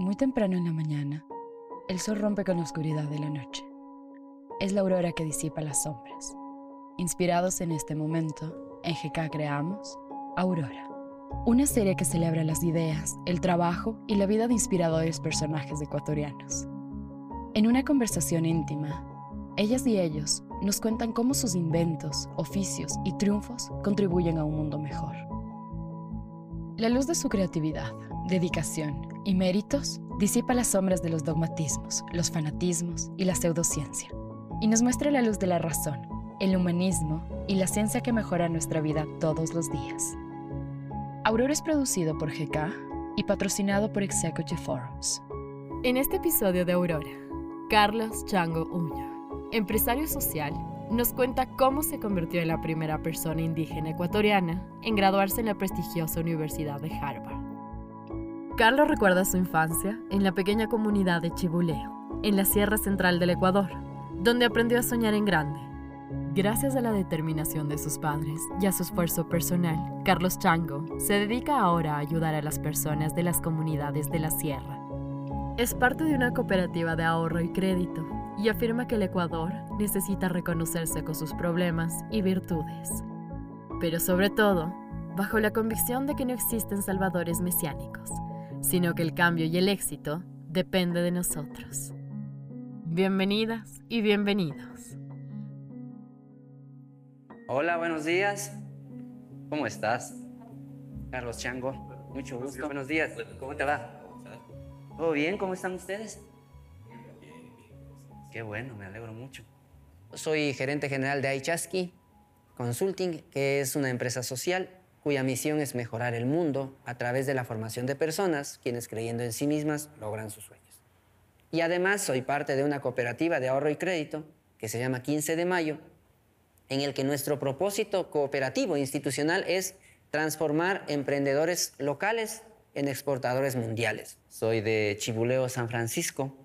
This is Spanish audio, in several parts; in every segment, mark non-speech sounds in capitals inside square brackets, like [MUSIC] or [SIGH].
Muy temprano en la mañana, el sol rompe con la oscuridad de la noche. Es la aurora que disipa las sombras. Inspirados en este momento, en GK creamos Aurora, una serie que celebra las ideas, el trabajo y la vida de inspiradores personajes ecuatorianos. En una conversación íntima, ellas y ellos nos cuentan cómo sus inventos, oficios y triunfos contribuyen a un mundo mejor. La luz de su creatividad, dedicación y méritos disipa las sombras de los dogmatismos, los fanatismos y la pseudociencia, y nos muestra la luz de la razón, el humanismo y la ciencia que mejora nuestra vida todos los días. Aurora es producido por GK y patrocinado por Executive Forums. En este episodio de Aurora, Carlos Chango Uña, empresario social, nos cuenta cómo se convirtió en la primera persona indígena ecuatoriana en graduarse en la prestigiosa Universidad de Harvard. Carlos recuerda su infancia en la pequeña comunidad de Chibuleo, en la Sierra Central del Ecuador, donde aprendió a soñar en grande. Gracias a la determinación de sus padres y a su esfuerzo personal, Carlos Chango se dedica ahora a ayudar a las personas de las comunidades de la sierra. Es parte de una cooperativa de ahorro y crédito y afirma que el Ecuador necesita reconocerse con sus problemas y virtudes. Pero sobre todo, bajo la convicción de que no existen salvadores mesiánicos, sino que el cambio y el éxito depende de nosotros. Bienvenidas y bienvenidos. Hola, buenos días. ¿Cómo estás? Carlos Chango, mucho gusto. Buenos días. ¿Cómo te va? ¿Todo bien? ¿Cómo están ustedes? Qué bueno, me alegro mucho. Soy gerente general de Aichaski Consulting, que es una empresa social cuya misión es mejorar el mundo a través de la formación de personas, quienes creyendo en sí mismas logran sus sueños. Y además soy parte de una cooperativa de ahorro y crédito que se llama 15 de Mayo, en el que nuestro propósito cooperativo institucional es transformar emprendedores locales en exportadores mundiales. Soy de Chibuleo, San Francisco.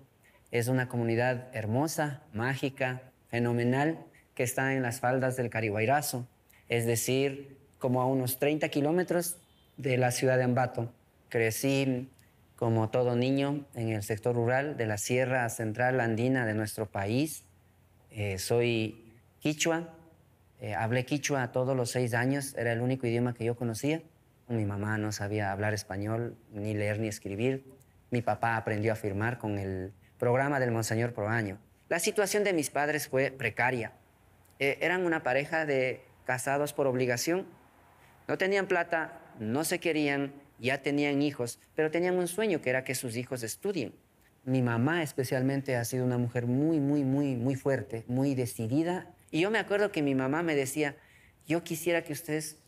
Es una comunidad hermosa, mágica, fenomenal, que está en las faldas del Cariguairazo, es decir, como a unos 30 kilómetros de la ciudad de Ambato. Crecí como todo niño en el sector rural de la Sierra Central Andina de nuestro país. Eh, soy quichua, eh, hablé quichua todos los seis años, era el único idioma que yo conocía. Mi mamá no sabía hablar español, ni leer ni escribir. Mi papá aprendió a firmar con el programa del Monseñor Proaño. La situación de mis padres fue precaria. Eh, eran una pareja de casados por obligación. No tenían plata, no se querían, ya tenían hijos, pero tenían un sueño que era que sus hijos estudien. Mi mamá especialmente ha sido una mujer muy, muy, muy, muy fuerte, muy decidida. Y yo me acuerdo que mi mamá me decía, yo quisiera que ustedes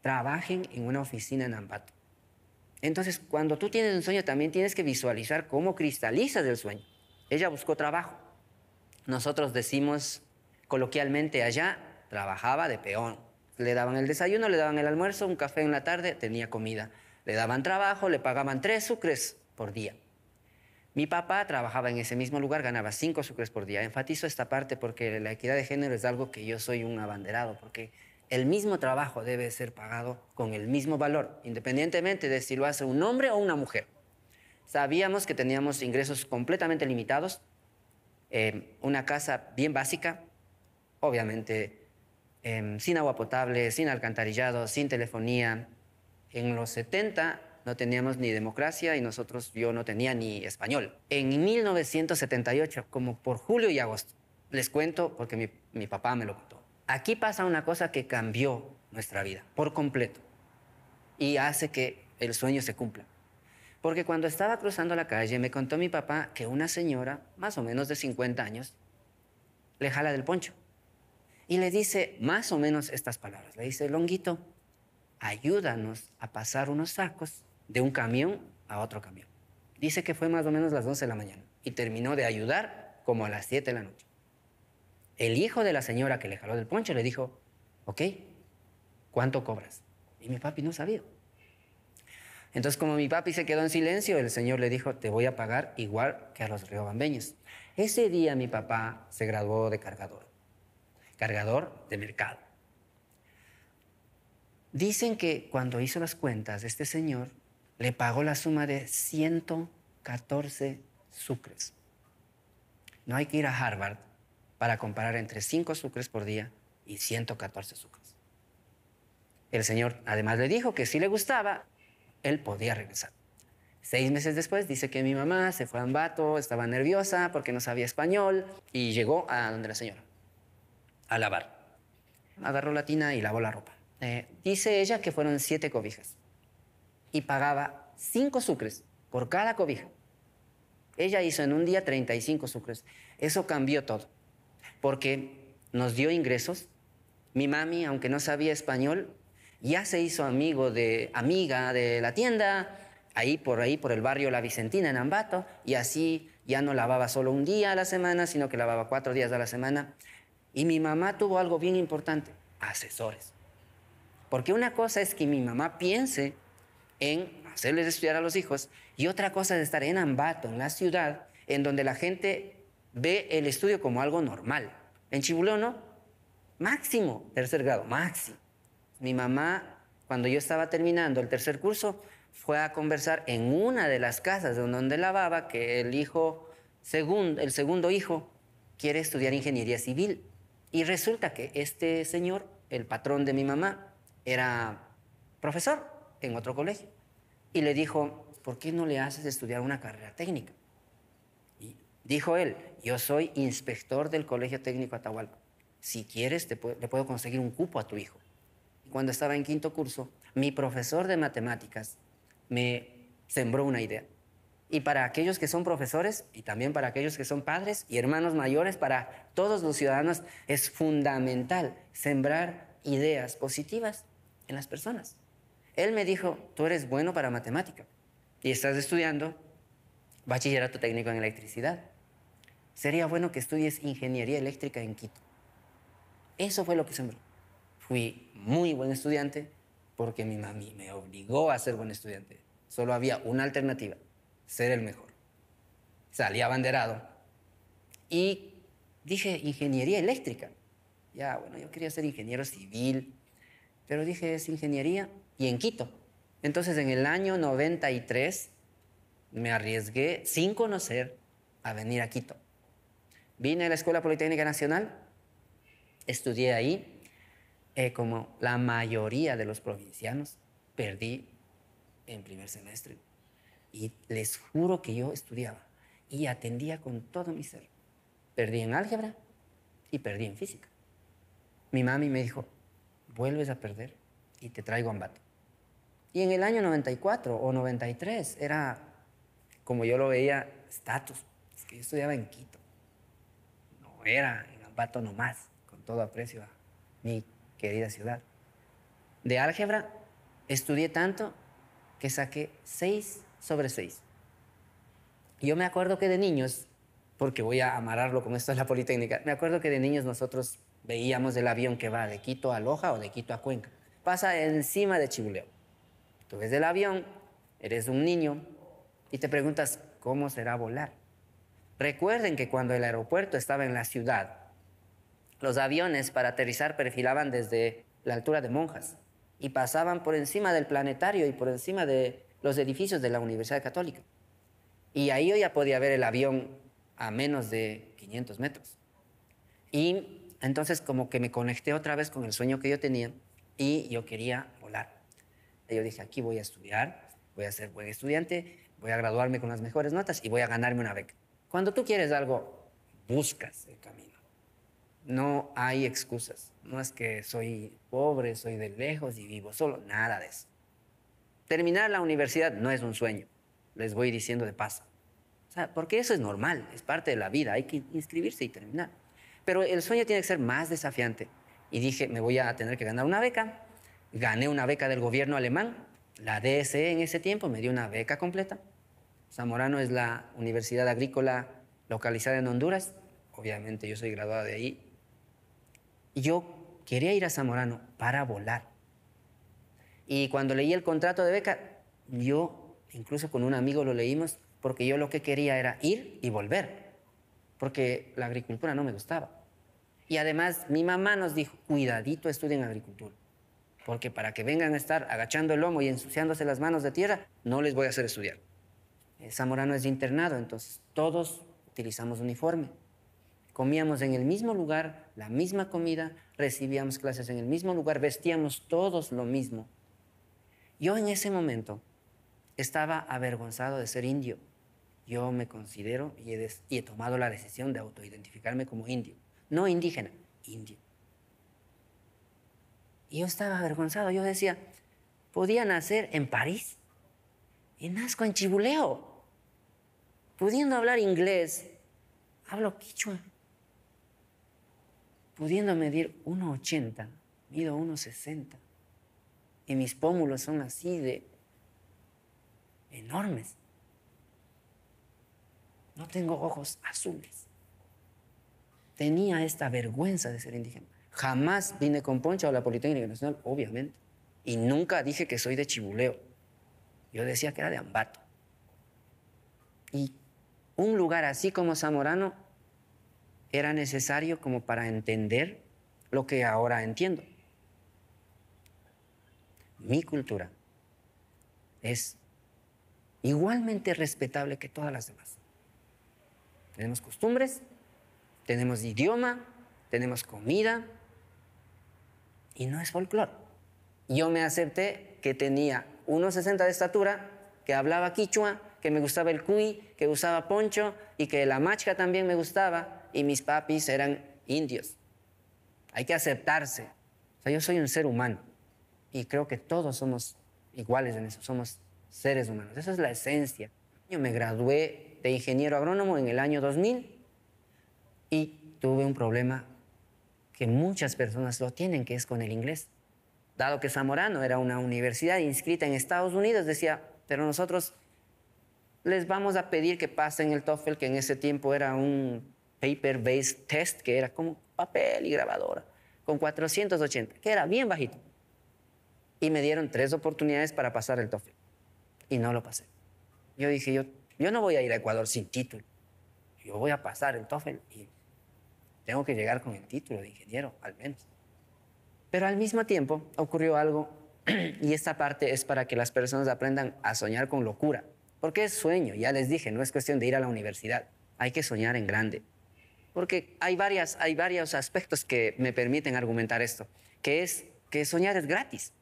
trabajen en una oficina en Ambato. Entonces, cuando tú tienes un sueño, también tienes que visualizar cómo cristalizas el sueño. Ella buscó trabajo. Nosotros decimos coloquialmente allá, trabajaba de peón. Le daban el desayuno, le daban el almuerzo, un café en la tarde, tenía comida. Le daban trabajo, le pagaban tres sucres por día. Mi papá trabajaba en ese mismo lugar, ganaba cinco sucres por día. Enfatizo esta parte porque la equidad de género es algo que yo soy un abanderado, porque el mismo trabajo debe ser pagado con el mismo valor, independientemente de si lo hace un hombre o una mujer. Sabíamos que teníamos ingresos completamente limitados, eh, una casa bien básica, obviamente eh, sin agua potable, sin alcantarillado, sin telefonía. En los 70 no teníamos ni democracia y nosotros, yo no tenía ni español. En 1978, como por julio y agosto, les cuento porque mi, mi papá me lo contó. Aquí pasa una cosa que cambió nuestra vida por completo y hace que el sueño se cumpla. Porque cuando estaba cruzando la calle me contó mi papá que una señora, más o menos de 50 años, le jala del poncho y le dice más o menos estas palabras. Le dice, Longuito, ayúdanos a pasar unos sacos de un camión a otro camión. Dice que fue más o menos las 11 de la mañana y terminó de ayudar como a las 7 de la noche. El hijo de la señora que le jaló del poncho le dijo, ok, ¿cuánto cobras? Y mi papi no sabía. Entonces, como mi papi se quedó en silencio, el señor le dijo, te voy a pagar igual que a los riobambeños. Ese día mi papá se graduó de cargador, cargador de mercado. Dicen que cuando hizo las cuentas, este señor le pagó la suma de 114 sucres. No hay que ir a Harvard para comparar entre 5 sucres por día y 114 sucres. El señor además le dijo que si le gustaba, él podía regresar. Seis meses después dice que mi mamá se fue a Ambato, estaba nerviosa porque no sabía español y llegó a donde la señora, a lavar. Agarró la tina y lavó la ropa. Eh, dice ella que fueron siete cobijas y pagaba cinco sucres por cada cobija. Ella hizo en un día 35 sucres. Eso cambió todo, porque nos dio ingresos. Mi mami, aunque no sabía español, ya se hizo amigo de amiga de la tienda, ahí por ahí por el barrio La Vicentina en Ambato, y así ya no lavaba solo un día a la semana, sino que lavaba cuatro días a la semana. Y mi mamá tuvo algo bien importante, asesores. Porque una cosa es que mi mamá piense en hacerles estudiar a los hijos y otra cosa es estar en Ambato, en la ciudad, en donde la gente ve el estudio como algo normal. En Chibuleo no, máximo, tercer grado, máximo. Mi mamá, cuando yo estaba terminando el tercer curso, fue a conversar en una de las casas donde lavaba que el hijo, segundo, el segundo hijo, quiere estudiar ingeniería civil. Y resulta que este señor, el patrón de mi mamá, era profesor en otro colegio. Y le dijo, ¿por qué no le haces estudiar una carrera técnica? Y dijo él, yo soy inspector del Colegio Técnico Atahualpa. Si quieres, le puedo conseguir un cupo a tu hijo. Cuando estaba en quinto curso, mi profesor de matemáticas me sembró una idea. Y para aquellos que son profesores y también para aquellos que son padres y hermanos mayores, para todos los ciudadanos es fundamental sembrar ideas positivas en las personas. Él me dijo, tú eres bueno para matemática y estás estudiando bachillerato técnico en electricidad. Sería bueno que estudies ingeniería eléctrica en Quito. Eso fue lo que sembró. Fui muy buen estudiante, porque mi mami me obligó a ser buen estudiante. Solo había una alternativa, ser el mejor. Salí abanderado y dije ingeniería eléctrica. Ya, bueno, yo quería ser ingeniero civil, pero dije es ingeniería y en Quito. Entonces en el año 93 me arriesgué sin conocer a venir a Quito. Vine a la Escuela Politécnica Nacional, estudié ahí, eh, como la mayoría de los provincianos, perdí en primer semestre. Y les juro que yo estudiaba y atendía con todo mi ser. Perdí en álgebra y perdí en física. Mi mami me dijo, vuelves a perder y te traigo Ambato. Y en el año 94 o 93 era, como yo lo veía, estatus. Es que yo estudiaba en Quito. No era en Ambato nomás, con todo aprecio a mi querida ciudad. De álgebra estudié tanto que saqué 6 sobre 6. Y yo me acuerdo que de niños, porque voy a amarrarlo con esto de la Politécnica, me acuerdo que de niños nosotros veíamos el avión que va de Quito a Loja o de Quito a Cuenca. Pasa encima de Chibuleo. Tú ves el avión, eres un niño y te preguntas, ¿cómo será volar? Recuerden que cuando el aeropuerto estaba en la ciudad, los aviones para aterrizar perfilaban desde la altura de Monjas y pasaban por encima del planetario y por encima de los edificios de la Universidad Católica. Y ahí yo ya podía ver el avión a menos de 500 metros. Y entonces como que me conecté otra vez con el sueño que yo tenía y yo quería volar. Y yo dije, aquí voy a estudiar, voy a ser buen estudiante, voy a graduarme con las mejores notas y voy a ganarme una beca. Cuando tú quieres algo, buscas el camino. No hay excusas. No es que soy pobre, soy de lejos y vivo solo. Nada de eso. Terminar la universidad no es un sueño. Les voy diciendo de paso. Porque eso es normal, es parte de la vida. Hay que inscribirse y terminar. Pero el sueño tiene que ser más desafiante. Y dije, me voy a tener que ganar una beca. Gané una beca del gobierno alemán. La DSE en ese tiempo me dio una beca completa. Zamorano es la universidad agrícola localizada en Honduras. Obviamente yo soy graduado de ahí y yo quería ir a Zamorano para volar. Y cuando leí el contrato de beca, yo, incluso con un amigo lo leímos, porque yo lo que quería era ir y volver, porque la agricultura no me gustaba. Y además mi mamá nos dijo, cuidadito estudien agricultura, porque para que vengan a estar agachando el lomo y ensuciándose las manos de tierra, no les voy a hacer estudiar. Zamorano es internado, entonces todos utilizamos uniforme. Comíamos en el mismo lugar, la misma comida, recibíamos clases en el mismo lugar, vestíamos todos lo mismo. Yo en ese momento estaba avergonzado de ser indio. Yo me considero y he, tomado la decisión de autoidentificarme como indio. No indígena, indio. Y yo estaba avergonzado. Yo decía, podía nacer en París y nazco en Chibuleo. Pudiendo hablar inglés, hablo quichua. Pudiendo medir 1,80, mido 1,60. Y mis pómulos son así de enormes. No tengo ojos azules. Tenía esta vergüenza de ser indígena. Jamás vine con poncha a la Politécnica Nacional, obviamente. Y nunca dije que soy de Chibuleo. Yo decía que era de Ambato. Y un lugar así como Zamorano era necesario como para entender lo que ahora entiendo. Mi cultura es igualmente respetable que todas las demás. Tenemos costumbres, tenemos idioma, tenemos comida y no es folclore. Yo me acepté que tenía 1,60 de estatura, que hablaba quichua, que me gustaba el cuy, que usaba poncho y que la machca también me gustaba y mis papis eran indios. Hay que aceptarse. O sea, yo soy un ser humano y creo que todos somos iguales en eso, somos seres humanos. Esa es la esencia. Yo me gradué de ingeniero agrónomo en el año 2000 y tuve un problema que muchas personas lo tienen, que es con el inglés. Dado que Zamorano era una universidad inscrita en Estados Unidos, decía, pero nosotros les vamos a pedir que pasen el TOEFL, que en ese tiempo era un paper-based test, que era como papel y grabadora, con 480, que era bien bajito. Y me dieron tres oportunidades para pasar el TOEFL. Y no lo pasé. Yo dije, yo, yo no voy a ir a Ecuador sin título. Yo voy a pasar el TOEFL y tengo que llegar con el título de ingeniero, al menos. Pero al mismo tiempo ocurrió algo, [CLEARS THROAT] y esta parte es para que las personas aprendan a soñar con locura. Porque es sueño, ya les dije, no es cuestión de ir a la universidad, hay que soñar en grande. Porque hay, varias, hay varios aspectos que me permiten argumentar esto, que es que soñar es gratis.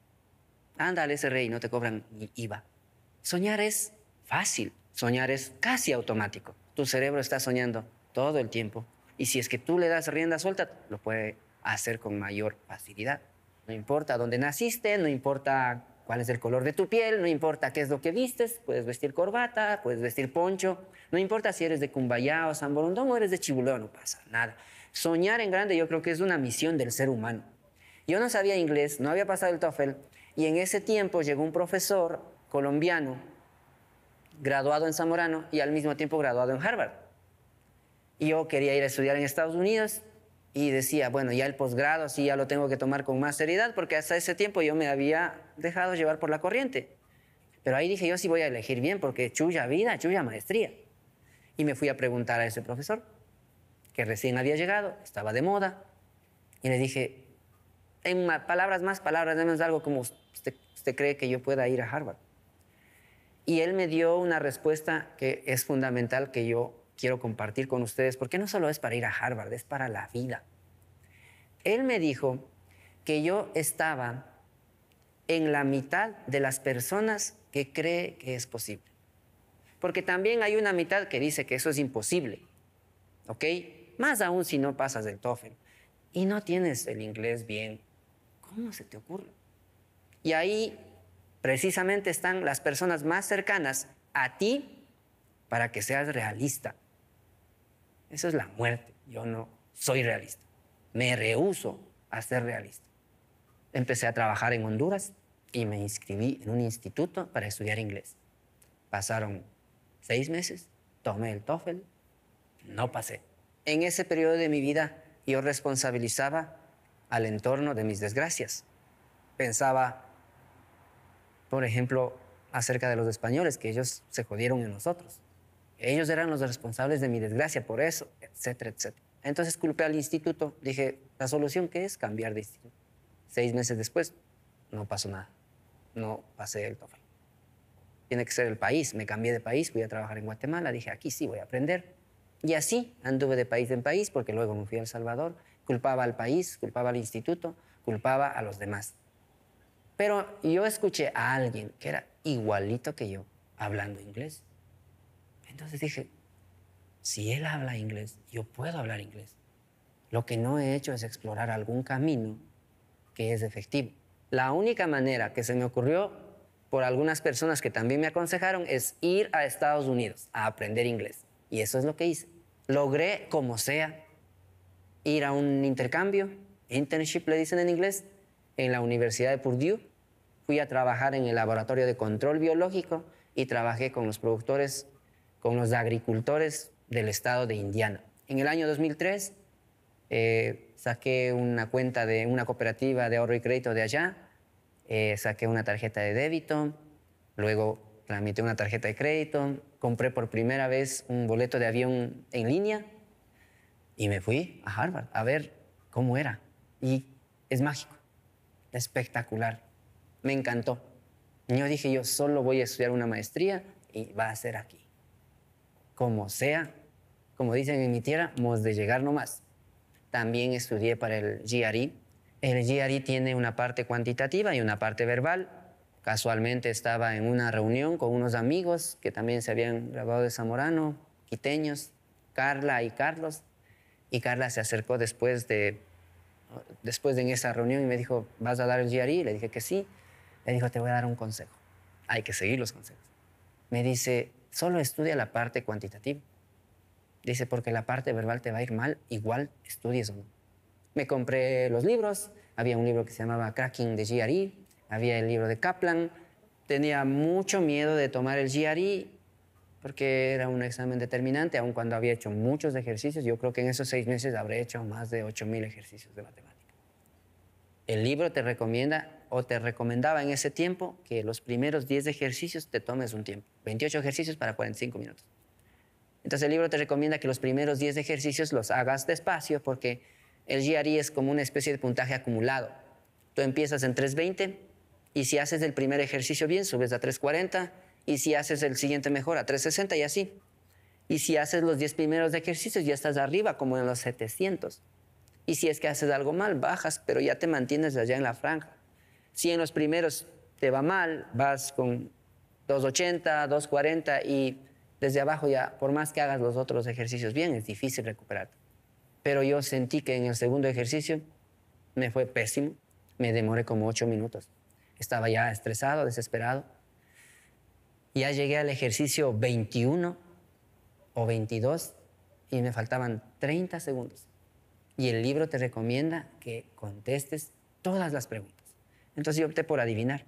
Anda al SRI, no te cobran ni IVA. Soñar es fácil, soñar es casi automático. Tu cerebro está soñando todo el tiempo y si es que tú le das rienda suelta, lo puede hacer con mayor facilidad. No importa dónde naciste, no importa cuál es el color de tu piel, no importa qué es lo que vistes, puedes vestir corbata, puedes vestir poncho, no importa si eres de Cumbayá o San Borondón o eres de Chibuleo, no pasa nada. Soñar en grande yo creo que es una misión del ser humano. Yo no sabía inglés, no había pasado el TOEFL y en ese tiempo llegó un profesor colombiano graduado en Zamorano y al mismo tiempo graduado en Harvard. Y yo quería ir a estudiar en Estados Unidos y decía, bueno, ya el posgrado sí ya lo tengo que tomar con más seriedad porque hasta ese tiempo yo me había dejado llevar por la corriente. Pero ahí dije, yo sí voy a elegir bien porque chuya vida, chuya maestría. Y me fui a preguntar a ese profesor, que recién había llegado, estaba de moda, y le dije, en palabras más, palabras menos, algo como, usted, ¿usted cree que yo pueda ir a Harvard? Y él me dio una respuesta que es fundamental que yo quiero compartir con ustedes, porque no solo es para ir a Harvard, es para la vida. Él me dijo que yo estaba en la mitad de las personas que cree que es posible. Porque también hay una mitad que dice que eso es imposible. ¿Ok? Más aún si no pasas el TOEFL y no tienes el inglés bien. ¿Cómo se te ocurre? Y ahí precisamente están las personas más cercanas a ti para que seas realista. Eso es la muerte. Yo no soy realista. Me rehuso a ser realista. Empecé a trabajar en Honduras y me inscribí en un instituto para estudiar inglés. Pasaron seis meses, tomé el TOEFL, no pasé. En ese periodo de mi vida yo responsabilizaba al entorno de mis desgracias. Pensaba, por ejemplo, acerca de los españoles, que ellos se jodieron en nosotros. Ellos eran los responsables de mi desgracia por eso, etcétera, etcétera. Entonces culpé al instituto. Dije, ¿la solución qué es? Cambiar de instituto. Seis meses después, no pasó nada. No pasé el TOEFL. tiene que ser el país. Me cambié de país, fui a trabajar en Guatemala, dije, aquí sí voy a aprender. Y así anduve de país en país, porque luego me fui a El Salvador, culpaba al país, culpaba al instituto, culpaba a los demás. Pero yo escuché a alguien que era igualito que yo, hablando inglés. Entonces dije, si él habla inglés, yo puedo hablar inglés. Lo que no he hecho es explorar algún camino que es efectivo. La única manera que se me ocurrió por algunas personas que también me aconsejaron es ir a Estados Unidos a aprender inglés. Y eso es lo que hice. Logré, como sea, ir a un intercambio, internship le dicen en inglés, en la Universidad de Purdue. Fui a trabajar en el laboratorio de control biológico y trabajé con los productores, con los agricultores del estado de Indiana. En el año 2003 eh, saqué una cuenta de una cooperativa de ahorro y crédito de allá, eh, saqué una tarjeta de débito, luego tramité una tarjeta de crédito, compré por primera vez un boleto de avión en línea y me fui a Harvard a ver cómo era. Y es mágico, espectacular, me encantó. Yo dije, yo solo voy a estudiar una maestría y va a ser aquí. Como sea, como dicen en mi tierra, hemos de llegar nomás. También estudié para el GRE. El GRE tiene una parte cuantitativa y una parte verbal. Casualmente estaba en una reunión con unos amigos que también se habían graduado de Zamorano, quiteños, Carla y Carlos. Y Carla se acercó después de, después de en esa reunión y me dijo, ¿vas a dar el GRE? Le dije que sí. Le dijo, te voy a dar un consejo. Hay que seguir los consejos. Me dice, solo estudia la parte cuantitativa. Dice, porque la parte verbal te va a ir mal, igual estudies o no. Me compré los libros, había un libro que se llamaba Cracking de GRE, había el libro de Kaplan. Tenía mucho miedo de tomar el GRE porque era un examen determinante, aun cuando había hecho muchos ejercicios. Yo creo que en esos seis meses habré hecho más de 8.000 ejercicios de matemática. El libro te recomienda o te recomendaba en ese tiempo que los primeros 10 ejercicios te tomes un tiempo. 28 ejercicios para 45 minutos. Entonces el libro te recomienda que los primeros 10 ejercicios los hagas despacio porque el GRE es como una especie de puntaje acumulado. Tú empiezas en 320 y si haces el primer ejercicio bien, subes a 340 y si haces el siguiente mejor a 360 y así. Y si haces los 10 primeros ejercicios, ya estás arriba, como en los 700. Y si es que haces algo mal, bajas, pero ya te mantienes allá en la franja. Si en los primeros te va mal, vas con 280, 240 y desde abajo ya, por más que hagas los otros ejercicios bien, es difícil recuperarte. Pero yo sentí que en el segundo ejercicio me fue pésimo. Me demoré como ocho minutos. Estaba ya estresado, desesperado. Ya llegué al ejercicio 21 o 22 y me faltaban 30 segundos. Y el libro te recomienda que contestes todas las preguntas. Entonces yo opté por adivinar.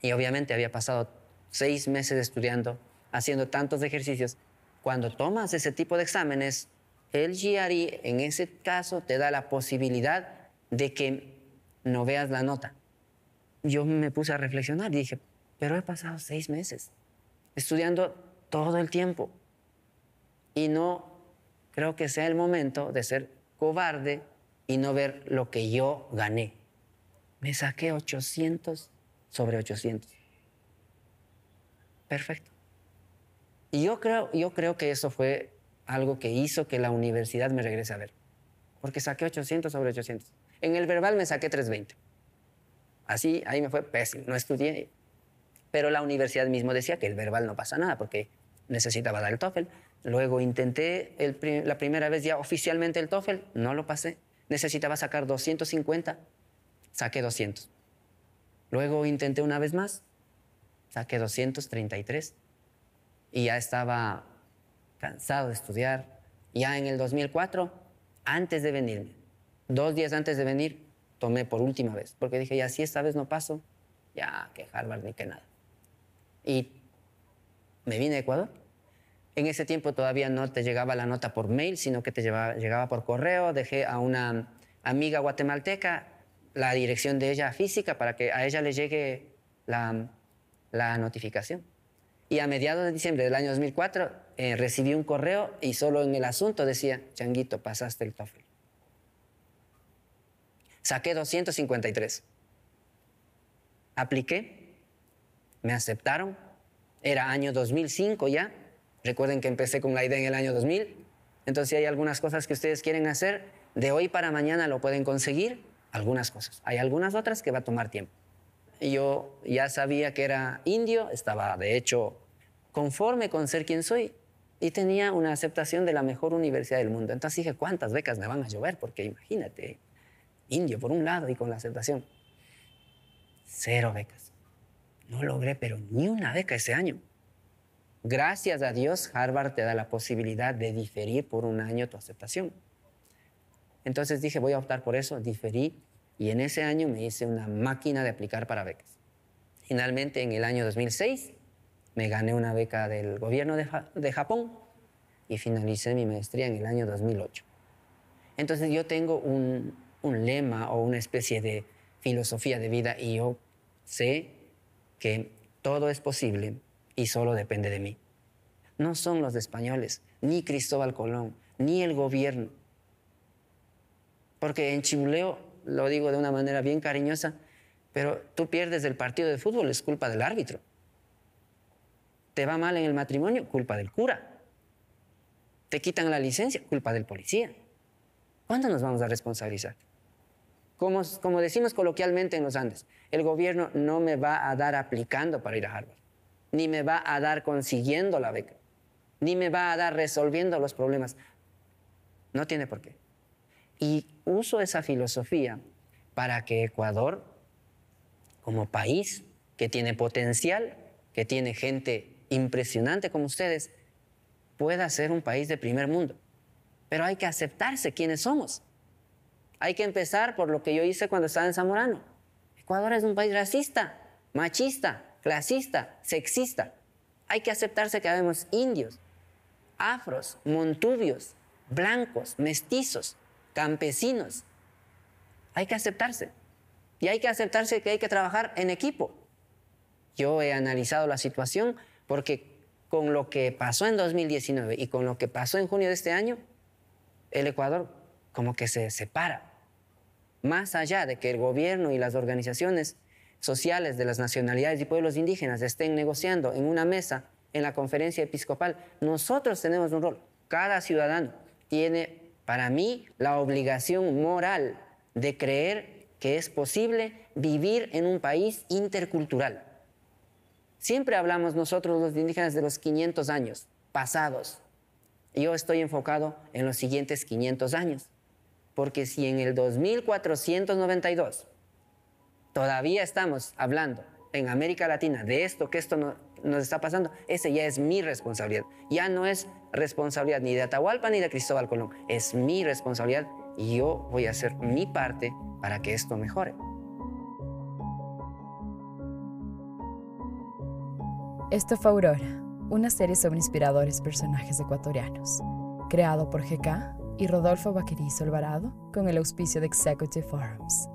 Y obviamente había pasado seis meses estudiando haciendo tantos ejercicios, cuando tomas ese tipo de exámenes, el GRE en ese caso te da la posibilidad de que no veas la nota. Yo me puse a reflexionar y dije, pero he pasado seis meses estudiando todo el tiempo y no creo que sea el momento de ser cobarde y no ver lo que yo gané. Me saqué 800 sobre 800. Perfecto. Y yo creo, yo creo que eso fue algo que hizo que la universidad me regrese a ver. Porque saqué 800 sobre 800. En el verbal me saqué 320. Así, ahí me fue pésimo. No estudié. Pero la universidad mismo decía que el verbal no pasa nada porque necesitaba dar el TOEFL. Luego intenté la primera vez ya oficialmente el TOEFL, no lo pasé. Necesitaba sacar 250, saqué 200. Luego intenté una vez más, saqué 233 y ya estaba cansado de estudiar. Ya en el 2004, antes de venirme, dos días antes de venir, tomé por última vez, porque dije, ya si esta vez no paso, ya que Harvard ni que nada. Y me vine a Ecuador. En ese tiempo todavía no te llegaba la nota por mail, sino que te llegaba por correo. Dejé a una amiga guatemalteca la dirección de ella física para que a ella le llegue la, notificación. Y a mediados de diciembre del año 2004 eh, recibí un correo y solo en el asunto decía, Changuito, pasaste el TOEFL. Saqué 253. Apliqué, me aceptaron Era año 2005 ya. Recuerden que empecé con la idea en el año 2000. Entonces, si hay algunas cosas que ustedes quieren hacer, de hoy para mañana lo pueden conseguir. Algunas cosas. Hay algunas otras que va a tomar tiempo. Yo ya sabía que era indio, estaba de hecho conforme con ser quien soy y tenía una aceptación de la mejor universidad del mundo. Entonces dije, ¿cuántas becas me van a llover? Porque imagínate, indio por un lado y con la aceptación. Cero becas. No logré, pero ni una beca ese año. Gracias a Dios, Harvard te da la posibilidad de diferir por un año tu aceptación. Entonces dije, voy a optar por eso, diferí y en ese año me hice una máquina de aplicar para becas. Finalmente, en el año 2006, me gané una beca del gobierno de, Japón y finalicé mi maestría en el año 2008. Entonces yo tengo un, un lema o una especie de filosofía de vida y yo sé que todo es posible y solo depende de mí. No son los españoles, ni Cristóbal Colón, ni el gobierno. Porque en Chimuleo, lo digo de una manera bien cariñosa, pero tú pierdes el partido de fútbol, es culpa del árbitro. Te va mal en el matrimonio, culpa del cura. Te quitan la licencia, culpa del policía. ¿Cuándo nos vamos a responsabilizar? Como, como decimos coloquialmente en los Andes, el gobierno no me va a dar aplicando para ir a Harvard, ni me va a dar consiguiendo la beca, ni me va a dar resolviendo los problemas. No tiene por qué. Y uso esa filosofía para que Ecuador, como país que tiene potencial, que tiene gente impresionante como ustedes, pueda ser un país de primer mundo. Pero hay que aceptarse quienes somos. Hay que empezar por lo que yo hice cuando estaba en Zamorano. Ecuador es un país racista, machista, clasista, sexista. Hay que aceptarse que habemos indios, afros, montubios, blancos, mestizos, campesinos. Hay que aceptarse. Y hay que aceptarse que hay que trabajar en equipo. Yo he analizado la situación porque con lo que pasó en 2019 y con lo que pasó en junio de este año, el Ecuador como que se separa. Más allá de que el gobierno y las organizaciones sociales de las nacionalidades y pueblos indígenas estén negociando en una mesa en la conferencia episcopal, nosotros tenemos un rol. Cada ciudadano tiene, para mí, la obligación moral de creer que es posible vivir en un país intercultural. Siempre hablamos nosotros los indígenas de los 500 años pasados. Yo estoy enfocado en los siguientes 500 años. Porque si en el 2492 todavía estamos hablando en América Latina de esto, que esto nos está pasando, ese ya es mi responsabilidad. Ya no es responsabilidad ni de Atahualpa ni de Cristóbal Colón, es mi responsabilidad y yo voy a hacer mi parte para que esto mejore. Esto fue Aurora, una serie sobre inspiradores personajes ecuatorianos, creado por GK y Rodolfo Vaquerizo Alvarado con el auspicio de Executive Forums.